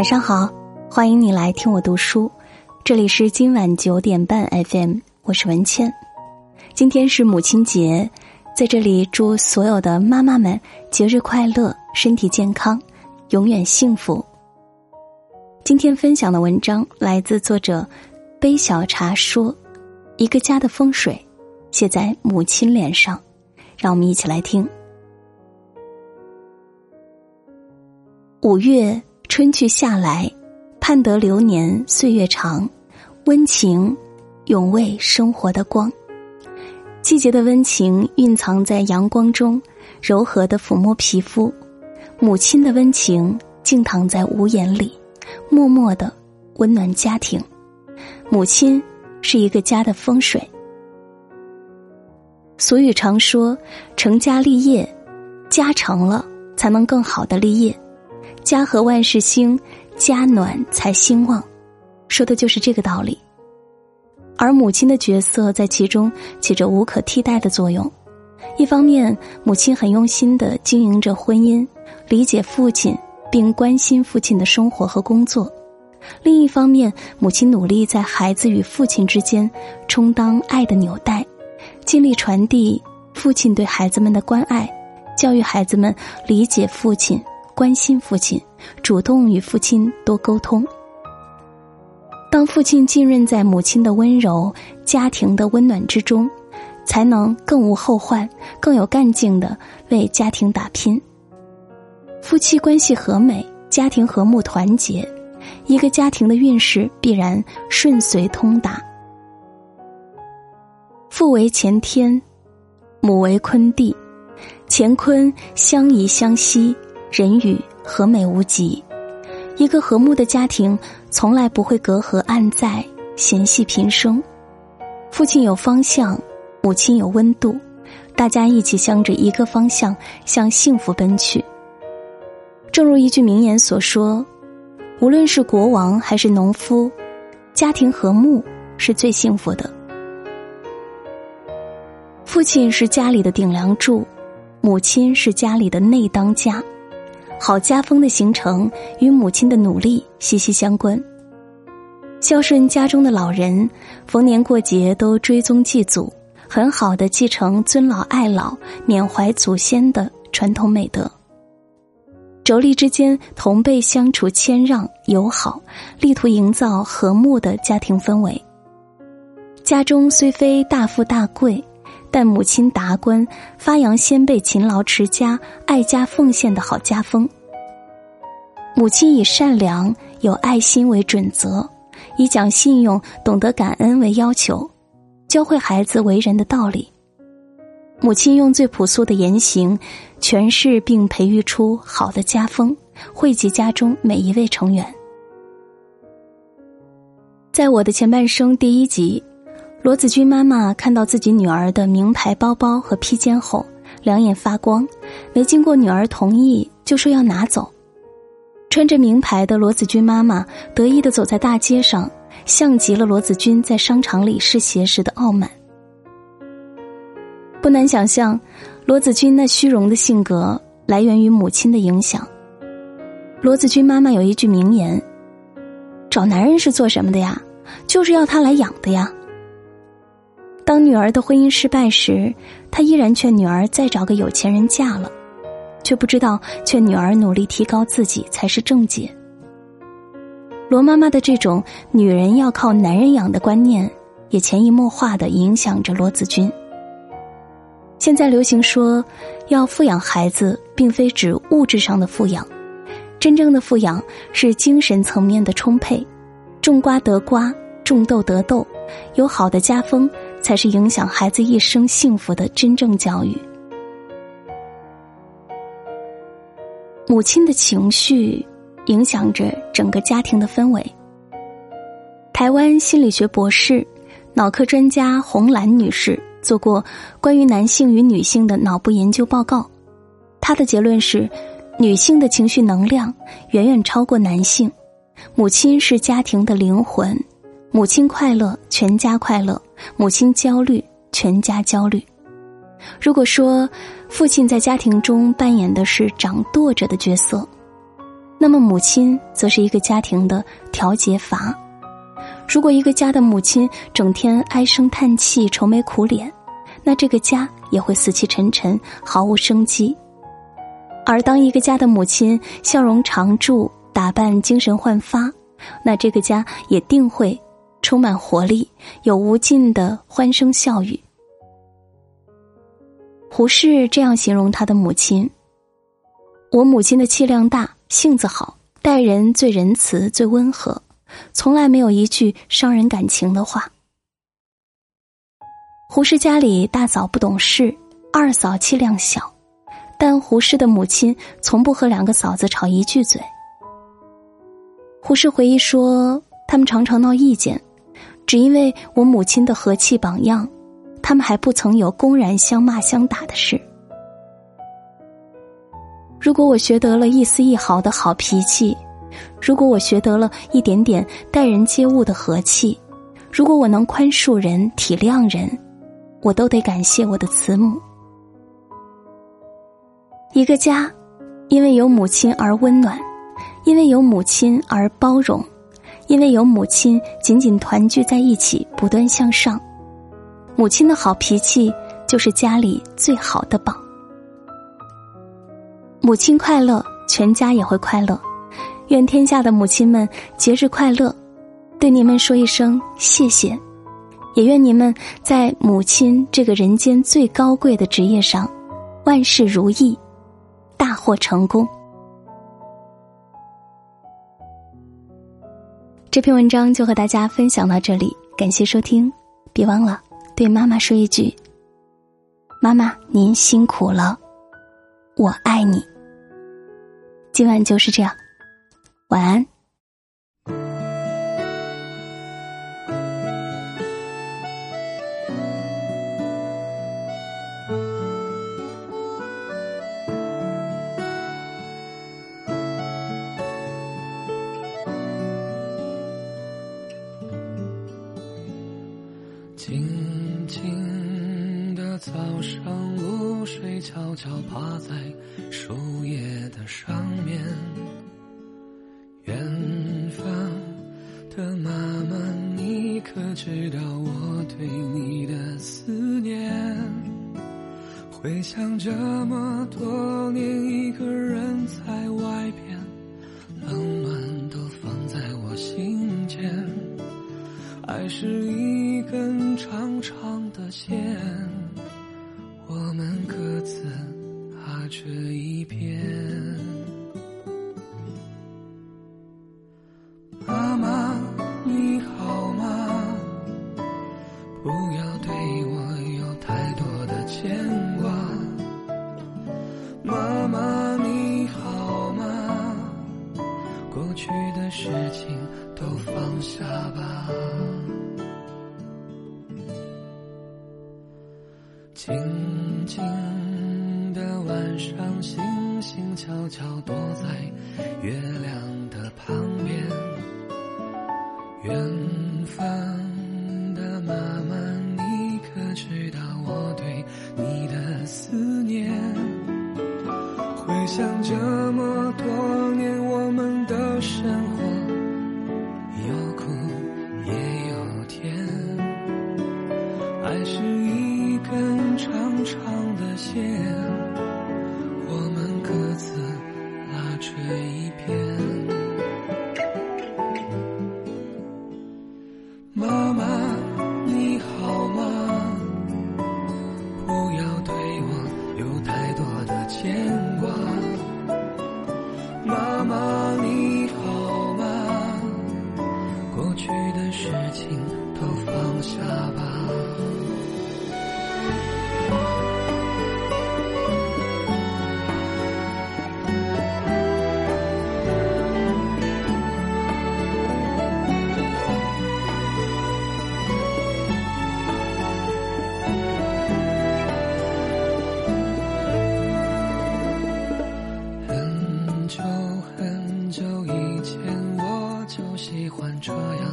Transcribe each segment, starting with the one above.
晚上好，欢迎你来听我读书，这里是今晚九点半 FM，我是文倩。今天是母亲节，在这里祝所有的妈妈们节日快乐，身体健康，永远幸福。今天分享的文章来自作者杯小茶说：“一个家的风水写在母亲脸上。”让我们一起来听。五月。春去夏来，盼得流年岁月长，温情永为生活的光。季节的温情蕴藏在阳光中，柔和的抚摸皮肤；母亲的温情静躺在屋檐里，默默的温暖家庭。母亲是一个家的风水。俗语常说：“成家立业，家成了才能更好的立业。”家和万事兴，家暖才兴旺，说的就是这个道理。而母亲的角色在其中起着无可替代的作用。一方面，母亲很用心的经营着婚姻，理解父亲，并关心父亲的生活和工作；另一方面，母亲努力在孩子与父亲之间充当爱的纽带，尽力传递父亲对孩子们的关爱，教育孩子们理解父亲。关心父亲，主动与父亲多沟通。当父亲浸润在母亲的温柔、家庭的温暖之中，才能更无后患，更有干劲的为家庭打拼。夫妻关系和美，家庭和睦团结，一个家庭的运势必然顺遂通达。父为乾天，母为坤地，乾坤相宜相惜。人与和美无极，一个和睦的家庭从来不会隔阂暗在、嫌隙频生。父亲有方向，母亲有温度，大家一起向着一个方向向幸福奔去。正如一句名言所说：“无论是国王还是农夫，家庭和睦是最幸福的。”父亲是家里的顶梁柱，母亲是家里的内当家。好家风的形成与母亲的努力息息相关。孝顺家中的老人，逢年过节都追宗祭祖，很好的继承尊老爱老、缅怀祖先的传统美德。妯娌之间同辈相处谦让友好，力图营造和睦的家庭氛围。家中虽非大富大贵。但母亲达观，发扬先辈勤劳持家、爱家奉献的好家风。母亲以善良、有爱心为准则，以讲信用、懂得感恩为要求，教会孩子为人的道理。母亲用最朴素的言行，诠释并培育出好的家风，惠及家中每一位成员。在我的前半生第一集。罗子君妈妈看到自己女儿的名牌包包和披肩后，两眼发光，没经过女儿同意就说要拿走。穿着名牌的罗子君妈妈得意的走在大街上，像极了罗子君在商场里试鞋时的傲慢。不难想象，罗子君那虚荣的性格来源于母亲的影响。罗子君妈妈有一句名言：“找男人是做什么的呀？就是要他来养的呀。”当女儿的婚姻失败时，他依然劝女儿再找个有钱人嫁了，却不知道劝女儿努力提高自己才是正解。罗妈妈的这种女人要靠男人养的观念，也潜移默化的影响着罗子君。现在流行说，要富养孩子，并非指物质上的富养，真正的富养是精神层面的充沛，种瓜得瓜，种豆得豆，有好的家风。才是影响孩子一生幸福的真正教育。母亲的情绪影响着整个家庭的氛围。台湾心理学博士、脑科专家洪兰女士做过关于男性与女性的脑部研究报告，她的结论是：女性的情绪能量远远超过男性。母亲是家庭的灵魂。母亲快乐，全家快乐；母亲焦虑，全家焦虑。如果说父亲在家庭中扮演的是掌舵者的角色，那么母亲则是一个家庭的调节阀。如果一个家的母亲整天唉声叹气、愁眉苦脸，那这个家也会死气沉沉、毫无生机。而当一个家的母亲笑容常驻、打扮精神焕发，那这个家也定会充满活力，有无尽的欢声笑语。胡适这样形容他的母亲：“我母亲的气量大，性子好，待人最仁慈、最温和，从来没有一句伤人感情的话。”胡适家里大嫂不懂事，二嫂气量小，但胡适的母亲从不和两个嫂子吵一句嘴。胡适回忆说，他们常常闹意见，只因为我母亲的和气榜样，他们还不曾有公然相骂相打的事。如果我学得了一丝一毫的好脾气，如果我学得了一点点待人接物的和气，如果我能宽恕人、体谅人。我都得感谢我的慈母。一个家，因为有母亲而温暖，因为有母亲而包容，因为有母亲紧紧团聚在一起，不断向上。母亲的好脾气就是家里最好的榜。母亲快乐，全家也会快乐。愿天下的母亲们节日快乐，对你们说一声谢谢。也愿你们在母亲这个人间最高贵的职业上，万事如意，大获成功。这篇文章就和大家分享到这里，感谢收听，别忘了对妈妈说一句：“妈妈，您辛苦了，我爱你。”今晚就是这样，晚安。静静的早上，露水悄悄趴在树叶的上面。远方的妈妈，你可知道我对你的思念？回想这么多年，一个人在外边，冷暖都放在我心间。爱是一长长的线。我们各自踏着一边。妈妈，你好吗？不要对我有太多的牵挂。妈妈，你好吗？过去的事情都放下吧。静静的晚上，星星悄悄躲在月亮的旁边。远方的妈妈，你可知道我对你的思念？回想这么多很久以前我就喜欢这样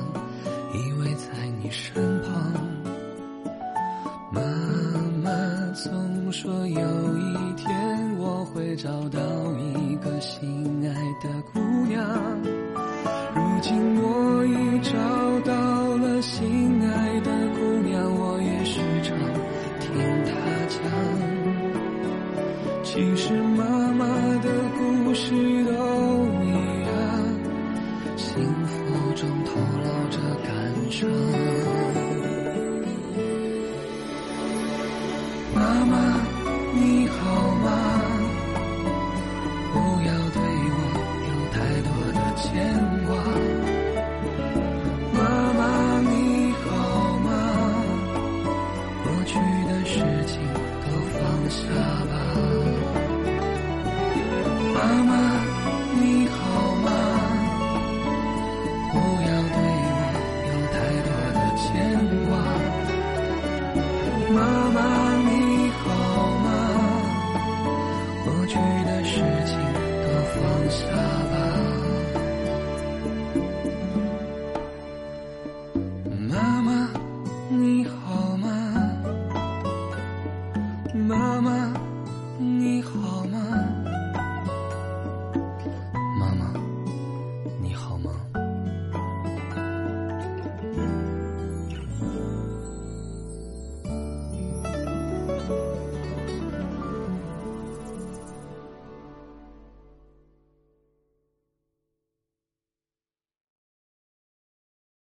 Mama.